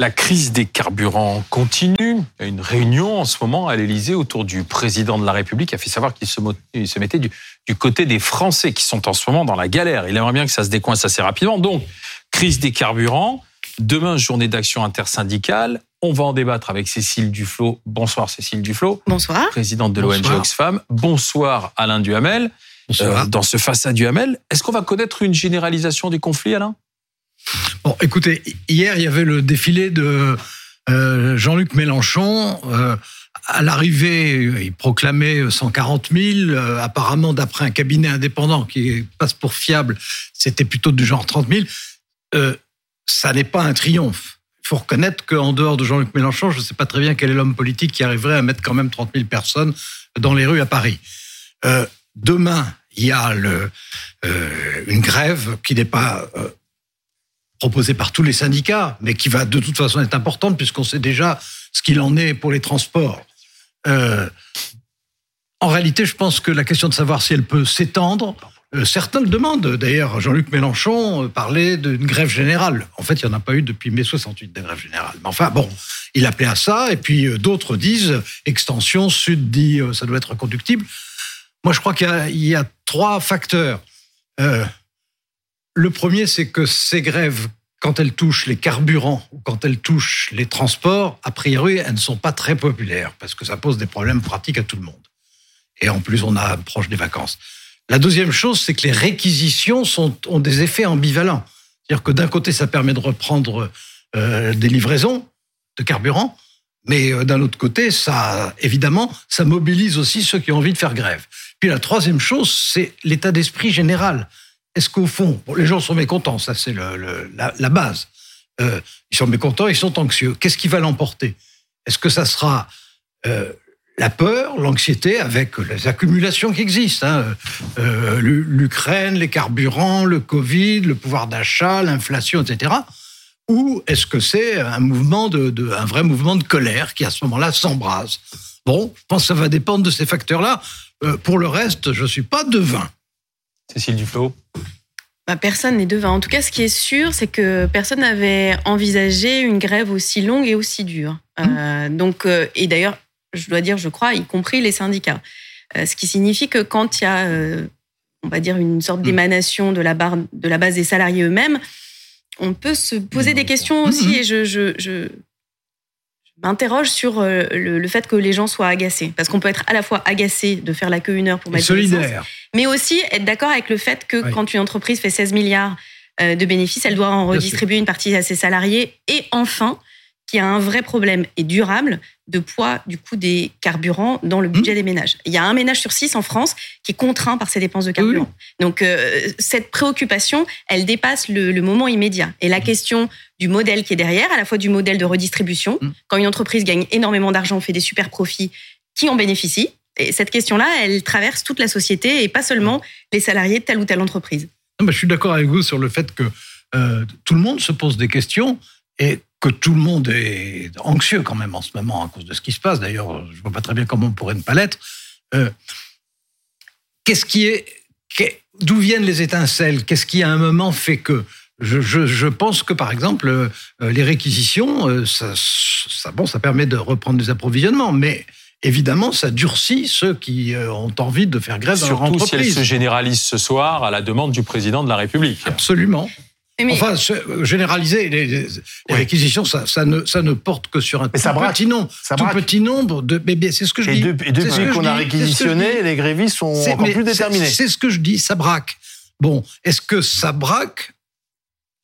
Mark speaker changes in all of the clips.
Speaker 1: La crise des carburants continue. Il y a une réunion en ce moment à l'Elysée autour du président de la République qui a fait savoir qu'il se, se, mettait du, du, côté des Français qui sont en ce moment dans la galère. Il aimerait bien que ça se décoince assez rapidement. Donc, crise des carburants. Demain, journée d'action intersyndicale. On va en débattre avec Cécile Duflot. Bonsoir Cécile Duflot.
Speaker 2: Bonsoir.
Speaker 1: Présidente de l'ONG Oxfam. Bonsoir Alain Duhamel. Euh, dans ce face à Duhamel, est-ce qu'on va connaître une généralisation des conflits, Alain?
Speaker 3: Bon, écoutez, hier, il y avait le défilé de euh, Jean-Luc Mélenchon. Euh, à l'arrivée, il proclamait 140 000. Euh, apparemment, d'après un cabinet indépendant qui passe pour fiable, c'était plutôt du genre 30 000. Euh, ça n'est pas un triomphe. Il faut reconnaître qu'en dehors de Jean-Luc Mélenchon, je ne sais pas très bien quel est l'homme politique qui arriverait à mettre quand même 30 000 personnes dans les rues à Paris. Euh, demain, il y a le, une grève qui n'est pas proposée par tous les syndicats, mais qui va de toute façon être importante puisqu'on sait déjà ce qu'il en est pour les transports. Euh, en réalité, je pense que la question de savoir si elle peut s'étendre, euh, certains le demandent. D'ailleurs, Jean-Luc Mélenchon parlait d'une grève générale. En fait, il n'y en a pas eu depuis mai 68 de grève générale. Mais enfin, bon, il appelait à ça. Et puis euh, d'autres disent extension, Sud dit ça doit être conductible. Moi, je crois qu'il y, a trois facteurs. Euh, le premier, c'est que ces grèves, quand elles touchent les carburants ou quand elles touchent les transports, a priori, elles ne sont pas très populaires parce que ça pose des problèmes pratiques à tout le monde. Et en plus, on a proche des vacances. La deuxième chose, c'est que les réquisitions ont des effets ambivalents. C'est-à-dire que d'un côté, ça permet de reprendre euh, des livraisons de carburant, mais euh, d'un autre côté, ça, évidemment, ça mobilise aussi ceux qui ont envie de faire grève. Puis la troisième chose, c'est l'état d'esprit général est-ce qu'au fond, les gens sont mécontents, ça c'est le, la, base. Euh, ils sont mécontents, ils sont anxieux. Qu'est-ce qui va l'emporter? Est-ce que ça sera euh, la peur, l'anxiété, avec les accumulations qui existent hein, euh, L'Ukraine, les carburants, le Covid, le pouvoir d'achat, l'inflation, etc. Ou est-ce que c'est un mouvement de, un vrai mouvement de colère qui à ce moment-là s'embrase? Bon, je pense que ça va dépendre de ces facteurs-là. Euh, pour le reste, je suis pas devin.
Speaker 1: Cécile Duflot
Speaker 2: bah, Personne n'est devant. En tout cas, ce qui est sûr, c'est que personne n'avait envisagé une grève aussi longue et aussi dure. Mmh. Euh, donc, euh, et d'ailleurs, je dois dire, je crois, y compris les syndicats. Euh, ce qui signifie que quand il y a, euh, on va dire, une sorte d'émanation de la, barre, de la base des salariés eux-mêmes, on peut se poser des questions aussi.
Speaker 3: Mmh.
Speaker 2: Et je, je, je m'interroge sur euh, le, le, fait que les gens soient agacés. Parce qu'on peut être à la fois agacé de faire la queue une heure pour mettre
Speaker 3: solidaire.
Speaker 2: mais aussi être d'accord avec le fait que oui. quand une entreprise fait 16 milliards euh, de bénéfices, elle doit en redistribuer une partie à ses salariés. Et enfin, qu'il y a un vrai problème et durable de poids du coût des carburants dans le budget mmh. des ménages. Il y a un ménage sur six en France qui est contraint par ses dépenses de carburant. Mmh. Donc euh, cette préoccupation, elle dépasse le, le, moment immédiat. Et la question du modèle qui est derrière, à la fois du modèle de redistribution, mmh. quand une entreprise gagne énormément d'argent, fait des super profits, qui en bénéficie Et cette question-là, elle traverse toute la société et pas seulement les salariés de telle ou telle entreprise.
Speaker 3: Non, bah, je suis d'accord avec vous sur le fait que euh, tout le monde se pose des questions et que tout le monde est anxieux quand même en ce moment à cause de ce qui se passe. D'ailleurs, je ne vois pas très bien comment on pourrait ne pas l'être. Euh, Qu'est-ce qui est, d'où viennent les étincelles? Qu'est-ce qui à un moment fait que je, je, je, pense que par exemple euh, les réquisitions, euh, ça, ça, bon, ça permet de reprendre des approvisionnements, mais évidemment, ça durcit ceux qui euh, ont envie de faire grève
Speaker 1: Surtout
Speaker 3: dans leur entreprise.
Speaker 1: si elle se généralise ce soir à la demande du président de la République.
Speaker 3: Absolument. Mais... Enfin, généraliser les, les oui. réquisitions, ça, ça, ne, ça ne porte que sur un tout petit nombre,
Speaker 4: ça
Speaker 3: tout petit nombre de. Mais c'est ce que je
Speaker 4: et
Speaker 3: dis.
Speaker 4: De, et depuis qu'on a réquisitionné, les grévistes sont encore plus déterminés.
Speaker 3: C'est ce que je dis, ça braque. Bon, est-ce que ça braque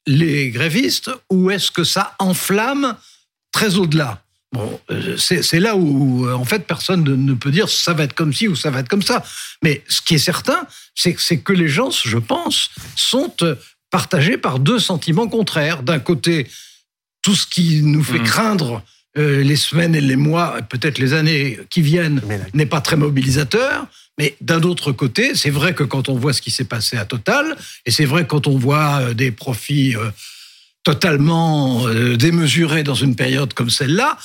Speaker 3: les grévistes ou est-ce que ça enflamme très au-delà? Bon, euh, c'est là où, en fait, personne ne peut dire ça va être comme ci ou ça va être comme ça. Mais ce qui est certain, c'est que les gens, je pense, sont partagés par deux sentiments contraires. D'un côté, tout ce qui nous fait mmh. craindre euh, les semaines et les mois, peut-être les années qui viennent, n'est pas très mobilisateur. Mais d'un autre côté, c'est vrai que quand on voit ce qui s'est passé à Total, et c'est vrai quand on voit euh, des profits euh, totalement euh, démesuré dans une période comme celle-là.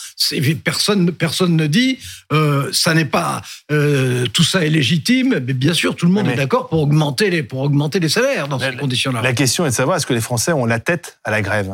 Speaker 3: Personne, personne ne dit euh, ça n'est pas euh, tout ça est légitime. Mais bien sûr, tout le monde est d'accord pour augmenter les pour augmenter les salaires dans ces conditions-là.
Speaker 4: La question est de savoir est-ce que les Français ont la tête à la grève?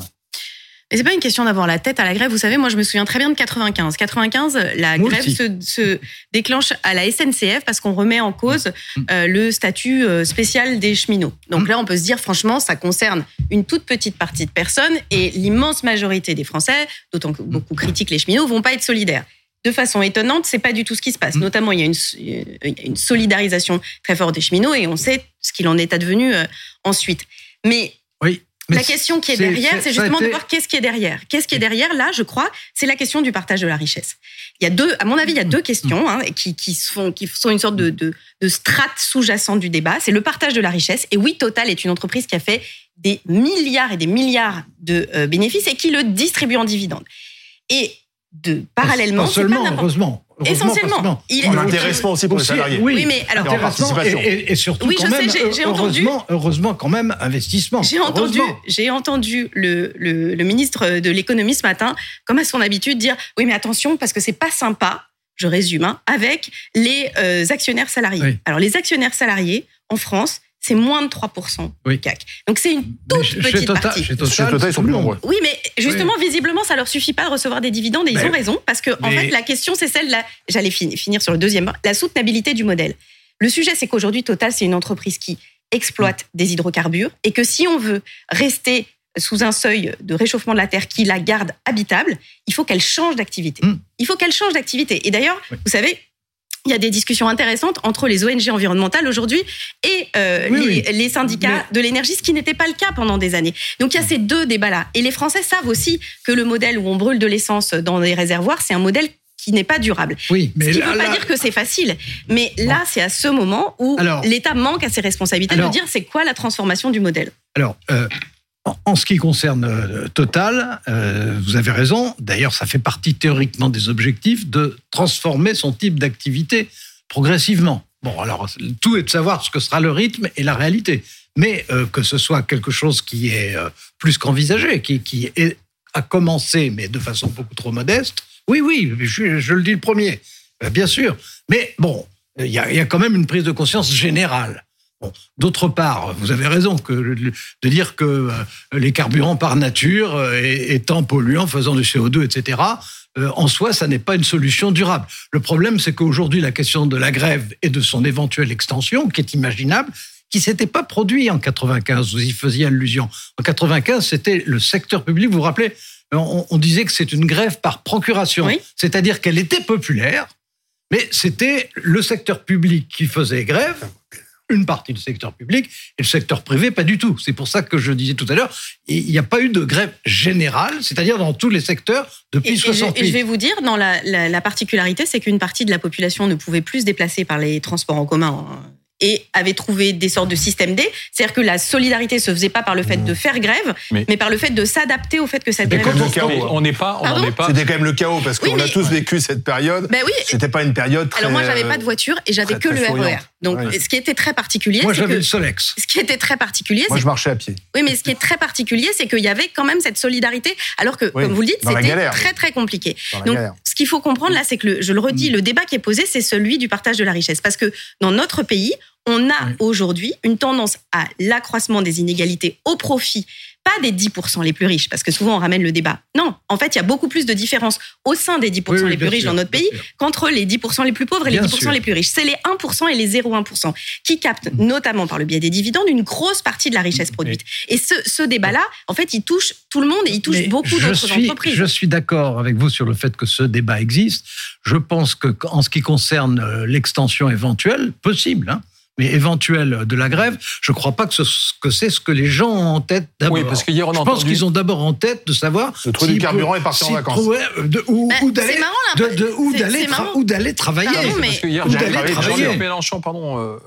Speaker 2: Mais c'est pas une question d'avoir la tête à la grève. Vous savez, moi, je me souviens très bien de 95. 95, la grève se, déclenche à la SNCF parce qu'on remet en cause mm. euh, le statut euh, spécial des cheminots. Donc mm. là, on peut se dire, franchement, ça concerne une toute petite partie de personnes et l'immense majorité des Français, d'autant que beaucoup critiquent les cheminots, vont pas être solidaires. De façon étonnante, c'est pas du tout ce qui se passe. Mm. Notamment, il y a une, une, solidarisation très forte des cheminots et on sait ce qu'il en est advenu euh, ensuite. Mais la question qui est, derrière, c'est justement de voir qu'est-ce qui est derrière. Qu'est-ce qui est derrière Là, je crois, c'est la question du partage de la richesse. Il y a deux, à mon avis, il y a deux questions hein, qui, qui, sont, qui sont une sorte de, de, de strate sous-jacente du débat. C'est le partage de la richesse. Et oui, Total est une entreprise qui a fait des milliards et des milliards de euh, bénéfices et qui le distribue en dividendes. Et de parallèlement,
Speaker 3: pas seulement, heureusement.
Speaker 2: Essentiellement.
Speaker 4: Il est intéressant aussi pour les salariés.
Speaker 3: Oui, mais alors et, et, surtout quand même, heureusement, heureusement quand même investissement.
Speaker 2: J'ai entendu, j'ai entendu le, le, le, ministre de l'économie ce matin, comme à son habitude, dire oui mais attention parce que c'est pas sympa. Je résume, hein, avec les euh, actionnaires salariés. Alors les actionnaires salariés en France, c'est moins de 3% du CAC. Donc c'est une toute petite partie.
Speaker 4: Chez Total, ils sont plus nombreux.
Speaker 2: Oui, mais justement, visiblement, ça leur suffit pas de recevoir des dividendes et ils ont raison parce que en fait, la question c'est celle là. J'allais finir sur le deuxième, la soutenabilité du modèle. Le sujet, c'est qu'aujourd'hui, Total, c'est une entreprise qui exploite des hydrocarbures et que si on veut rester sous un seuil de réchauffement de la Terre qui la garde habitable, il faut qu'elle change d'activité. Hmm. Il faut qu'elle change d'activité. Et d'ailleurs, vous savez, il y a des discussions intéressantes entre les ONG environnementales aujourd'hui et euh, les, syndicats de l'énergie, ce qui n'était pas le cas pendant des années. Donc il y a ces deux débats-là. Et les Français savent aussi que le modèle où on brûle de l'essence dans les réservoirs, c'est un modèle qui n'est pas durable.
Speaker 3: Oui,
Speaker 2: mais ce qui ne veut pas dire que c'est facile. Mais là, c'est à ce moment où l'État manque à ses responsabilités de dire c'est quoi la transformation du modèle.
Speaker 3: Alors, euh, en ce qui concerne euh, Total, euh, vous avez raison. D'ailleurs, ça fait partie théoriquement des objectifs de transformer son type d'activité progressivement. Bon, alors tout est de savoir ce que sera le rythme et la réalité. Mais euh, que ce soit quelque chose qui est plus qu'envisagé, qui, qui est, a commencé, mais de façon beaucoup trop modeste, oui, oui, je, le dis le premier, bien sûr. Mais bon, il y, a quand même une prise de conscience générale. D'autre part, vous avez raison que, de dire que euh, les carburants par nature, euh, étant polluants, faisant du CO2, etc., euh, en soi, ça n'est pas une solution durable. Le problème, c'est qu'aujourd'hui, la question de la grève et de son éventuelle extension, qui est imaginable, qui s'était pas produit en 95, vous y faisiez allusion. En 95, c'était le secteur public, vous vous rappelez, on, disait que c'est une grève par procuration, c'est-à-dire qu'elle était populaire, mais c'était le secteur public qui faisait grève une partie du secteur public et le secteur privé, pas du tout. C'est pour ça que je disais tout à l'heure, il n'y a pas eu de grève générale, c'est-à-dire dans tous les secteurs depuis et, 68.
Speaker 2: Et je, vais vous dire, dans la, la particularité, c'est qu'une partie de la population ne pouvait plus se déplacer par les transports en commun et avait trouvé des sortes de systèmes D. C'est-à-dire que la solidarité se faisait pas par le fait de faire grève, mais, par le fait de s'adapter au fait que cette grève.
Speaker 1: on n'est pas, on n'est pas.
Speaker 4: C'était quand même le chaos parce qu'on a tous vécu cette période.
Speaker 2: Ben oui.
Speaker 4: C'était pas une période. Très,
Speaker 2: Alors moi, j'avais pas de voiture et j'avais que le RER. Donc, ce qui était très particulier.
Speaker 3: Moi, j'avais le Solex.
Speaker 2: Ce qui était très particulier.
Speaker 4: Moi, je marchais à pied.
Speaker 2: Oui, mais ce qui est très particulier, c'est qu'il y avait quand même cette solidarité, alors que, comme vous le dites, c'était très très compliqué. Donc, ce qu'il faut comprendre là, c'est que je le redis, mm. le débat qui est posé, c'est celui du partage de la richesse, parce que dans notre pays, on a aujourd'hui une tendance à l'accroissement des inégalités au profit pas des 10% les plus riches, parce que souvent on ramène le débat. Non, en fait, il y a beaucoup plus de différences au sein des 10% les plus riches dans notre pays qu'entre les 10% les plus pauvres et les 10% les plus riches. C'est les 1% et les 0,1% qui captent, notamment par le biais des dividendes, une grosse partie de la richesse produite. Et ce, débat-là, en fait, il touche tout le monde et il touche beaucoup d'autres entreprises.
Speaker 3: Je suis d'accord avec vous sur le fait que ce débat existe. Je pense que en ce qui concerne euh, l'extension éventuelle, possible, hein, mais éventuelle de la grève, je ne crois pas que, ce, que c'est ce que les gens ont en tête d'abord.
Speaker 1: Oui, parce qu'hier on
Speaker 3: Je pense qu'ils ont d'abord en tête de savoir
Speaker 4: le trou du carburant est parti en vacances.
Speaker 3: de, ou, bah, d'aller ou d'aller ou d'aller travailler.
Speaker 1: Parce que hier, Jean-Luc Mélenchon, pardon, euh,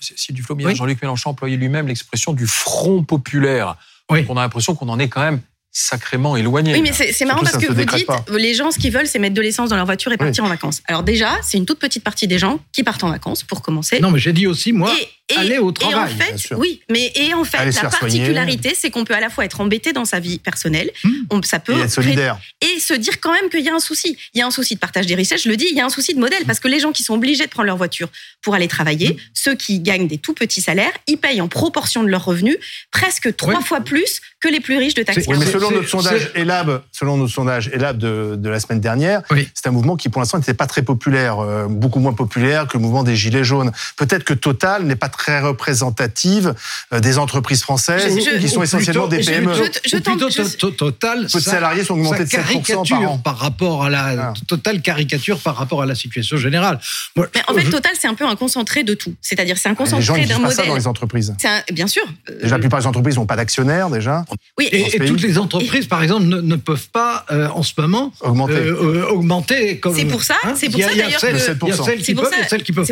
Speaker 1: c'est du flot, Jean-Luc Mélenchon employait lui-même l'expression du front populaire. Oui. On a l'impression qu'on en est quand même sacrément éloigné.
Speaker 2: Oui, mais c'est marrant parce que vous dites, les gens, ce qu'ils veulent, c'est mettre de l'essence dans leur voiture et partir en vacances. Alors déjà, c'est une toute petite partie des gens qui partent en vacances, pour commencer.
Speaker 3: Non, mais j'ai dit aussi, moi, aller au travail.
Speaker 2: Et en fait, oui, mais et en fait, la particularité, c'est qu'on peut à la fois être embêté dans sa vie personnelle, hmm. on, ça peut
Speaker 4: et être solidaire,
Speaker 2: et se dire quand même qu'il y a un souci. Il y a un souci de partage des richesses. Je le dis, il y a un souci de modèle parce que les gens qui sont obligés de prendre leur voiture pour aller travailler, hmm. ceux qui gagnent des tout petits salaires, ils payent en proportion de leurs revenus presque trois fois plus que les plus riches de taxes.
Speaker 4: Oui, mais selon notre sondage ELAB, selon notre sondage ELAB de, de la semaine dernière, c'est un mouvement qui pour l'instant n'était pas très populaire, euh, beaucoup moins populaire que le mouvement des Gilets jaunes. Peut-être que Total n'est pas très représentative euh, des entreprises françaises qui sont essentiellement des PME.
Speaker 3: Je, plutôt, Total,
Speaker 4: peu de salariés sont augmentés de 7% par an.
Speaker 3: par rapport à la ah. Total caricature par rapport à la situation générale.
Speaker 2: mais en fait, Total, c'est un peu un concentré de tout. C'est-à-dire, c'est un concentré d'un modèle.
Speaker 4: ça dans les entreprises.
Speaker 2: bien sûr.
Speaker 4: Déjà, la plupart des entreprises n'ont pas d'actionnaires déjà.
Speaker 3: Oui. Et, toutes les entreprises, par exemple, ne, peuvent pas euh, en ce moment
Speaker 4: augmenter.
Speaker 2: Euh,
Speaker 3: augmenter
Speaker 2: c'est pour ça. Hein c'est pour ça d'ailleurs que c'est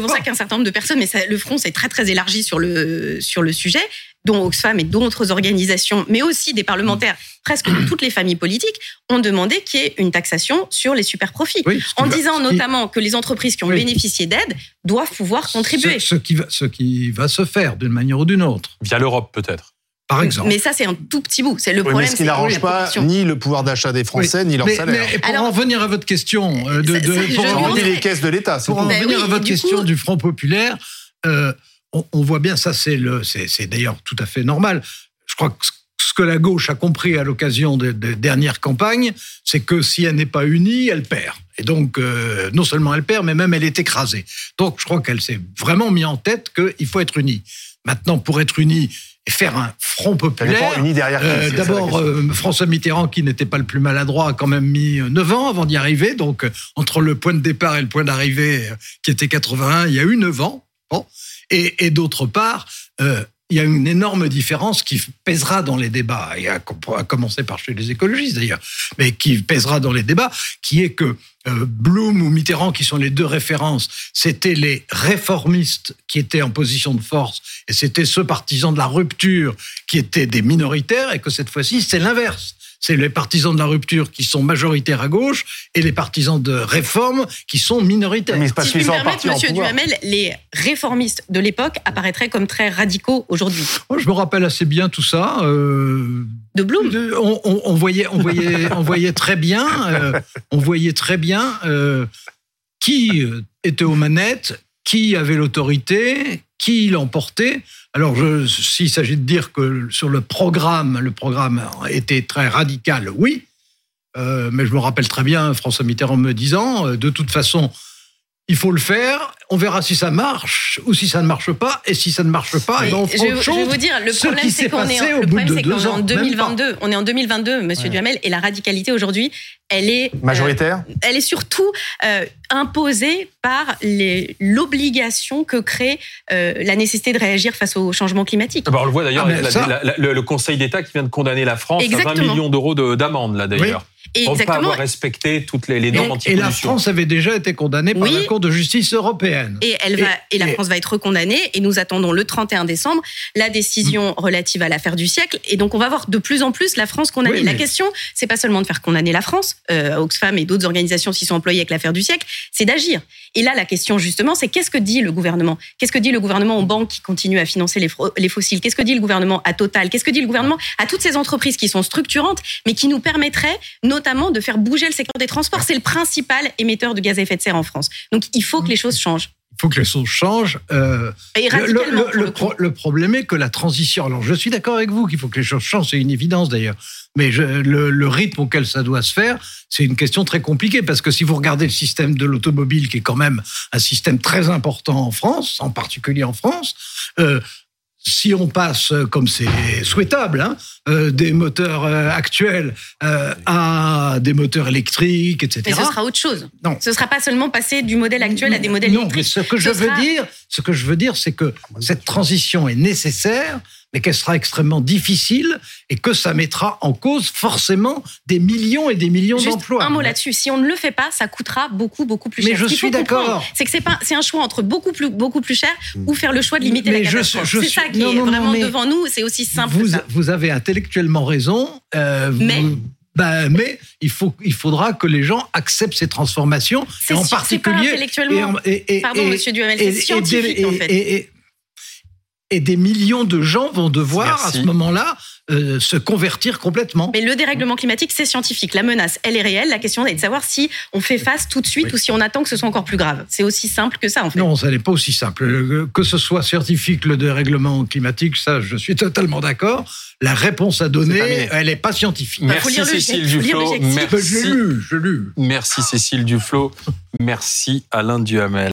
Speaker 2: pour ça qu'un certain nombre de personnes, mais le front s'est très très élargi sur le sur le sujet dont Oxfam et d'autres organisations, mais aussi des parlementaires, presque de toutes les familles politiques, ont demandé qu'il y ait une taxation sur les super profits, en disant notamment que les entreprises qui ont bénéficié d'aide doivent pouvoir contribuer.
Speaker 3: Ce, qui va, ce qui va se faire d'une manière ou d'une autre.
Speaker 1: Via l'Europe peut-être
Speaker 3: par exemple.
Speaker 2: Mais ça, c'est un tout petit bout. C'est le problème. Mais
Speaker 4: ce qui n'arrange pas ni le pouvoir d'achat des Français, ni leur salaire.
Speaker 3: Mais pour en venir à votre question, euh, de, de
Speaker 4: pour en revenir les caisses de l'État,
Speaker 3: pour en revenir à votre question du Front populaire, euh, on, voit bien ça, c'est le, c'est d'ailleurs tout à fait normal. Je crois que ce que la gauche a compris à l'occasion des, dernières campagnes, c'est que si elle n'est pas unie, elle perd. Et donc, euh, non seulement elle perd, mais même elle est écrasée. Donc, je crois qu'elle s'est vraiment mis en tête qu'il faut être unie. Maintenant, pour être unie et faire un front populaire.
Speaker 4: Euh,
Speaker 3: d'abord, euh, François Mitterrand, qui n'était pas le plus maladroit, a quand même mis 9 ans avant d'y arriver. Donc, entre le point de départ et le point d'arrivée, qui était 81, il y a eu 9 ans. Bon. Et, d'autre part, euh, il y a une énorme différence qui pèsera dans les débats, et à, commencer par chez les écologistes d'ailleurs, mais qui pèsera dans les débats, qui est que euh, Blum ou Mitterrand, qui sont les deux références, c'était les réformistes qui étaient en position de force, et c'était ceux partisans de la rupture qui étaient des minoritaires, et que cette fois-ci, c'est l'inverse c'est les partisans de la rupture qui sont majoritaires à gauche et les partisans de réforme qui sont minoritaires.
Speaker 2: Mais si je me Monsieur Duhamel, les réformistes de l'époque apparaîtraient comme très radicaux aujourd'hui.
Speaker 3: Oh, je me rappelle assez bien tout ça.
Speaker 2: Euh, de Blum.
Speaker 3: on, voyait, on voyait, on voyait très bien, euh, on voyait très bien euh, qui était aux manettes, qui avait l'autorité, qui l'emportait. Alors, s'il s'agit de dire que sur le programme, le programme était très radical, oui. Euh, mais je me rappelle très bien François Mitterrand me disant, euh, de toute façon, il faut le faire. On verra si ça marche ou si ça ne marche pas. Et si ça ne marche pas, eh ben, on
Speaker 2: je, je vais vous dire, le problème c'est qu'on est, le problème, c'est qu'on est en 2022. On est en 2022, Monsieur Duhamel, et la radicalité aujourd'hui, elle est
Speaker 4: euh, majoritaire.
Speaker 2: elle est surtout euh, imposée par l'obligation que crée euh, la nécessité de réagir face au changement climatique.
Speaker 1: Ah bah, on le voit d'ailleurs, ah, le, Conseil d'État qui vient de condamner la France à 20 millions d'euros d'amende là d'ailleurs. Pour ne pas avoir respecté toutes les, normes anti
Speaker 3: Et la France avait déjà été condamnée par la Cour de justice européenne.
Speaker 2: Et, elle va, et, la France va être condamnée. Et nous attendons le 31 décembre la décision relative à l'affaire du siècle. Et donc, on va voir de plus en plus la France condamnée. La question, c'est pas seulement de faire condamner la France. Euh, Oxfam et d'autres organisations s'y sont employées avec l'affaire du siècle. C'est d'agir. Et là, la question, justement, c'est qu'est-ce que dit le gouvernement? Qu'est-ce que dit le gouvernement aux banques qui continuent à financer les, les fossiles? Qu'est-ce que dit le gouvernement à Total? Qu'est-ce que dit le gouvernement à toutes ces entreprises qui sont structurantes, mais qui nous permettraient notamment de faire bouger le secteur des transports. C'est le principal émetteur de gaz à effet de serre en France. Donc il faut que les choses changent.
Speaker 3: Il faut que les choses changent. Euh,
Speaker 2: Et radicalement,
Speaker 3: le, le, problème est que la transition. Alors, je suis d'accord avec vous qu'il faut que les choses changent, c'est une évidence d'ailleurs. Mais le, rythme auquel ça doit se faire, c'est une question très compliquée parce que si vous regardez le système de l'automobile, qui est quand même un système très important en France, en particulier en France, euh, si on passe, euh, comme c'est souhaitable, hein, euh, des moteurs euh, actuels à des moteurs électriques, etc.
Speaker 2: Mais ce sera autre chose. Non. Ce ne sera pas seulement passer du modèle actuel à des modèles électriques. Non, mais
Speaker 3: ce que je veux dire, ce que je veux dire, c'est que cette transition est nécessaire, mais qu'elle sera extrêmement difficile et que ça mettra en cause forcément des millions et des millions d'emplois.
Speaker 2: Un mot là-dessus. Si on ne le fait pas, ça coûtera beaucoup, beaucoup plus
Speaker 3: cher. Mais je suis d'accord.
Speaker 2: C'est que c'est pas, c'est un choix entre beaucoup plus, beaucoup plus cher ou faire le choix de limiter la catastrophe. C'est ça qui est vraiment devant nous. C'est aussi simple.
Speaker 3: Vous, vous avez intellectuellement raison.
Speaker 2: Euh, mais.
Speaker 3: Ben, mais il, faut, il faudra que les gens acceptent ces transformations.
Speaker 2: Et en particulier. Pas intellectuellement. Et, Pardon, monsieur Duhamel, c'est scientifique en fait
Speaker 3: et des millions de gens vont devoir à ce moment-là euh, se convertir complètement.
Speaker 2: Mais le dérèglement climatique, c'est scientifique. La menace, elle est réelle. La question est de savoir si on fait face tout de suite ou si on attend que ce soit encore plus grave. C'est aussi simple que ça, en fait.
Speaker 3: Non, ça n'est pas aussi simple. Que ce soit scientifique, le dérèglement climatique, ça, je suis totalement d'accord. La réponse à donner, elle n'est pas scientifique.
Speaker 1: Merci Cécile Duflo.
Speaker 3: Merci. Je l'ai lu, je lu.
Speaker 1: Merci Cécile Duflo. Merci Alain Duhamel.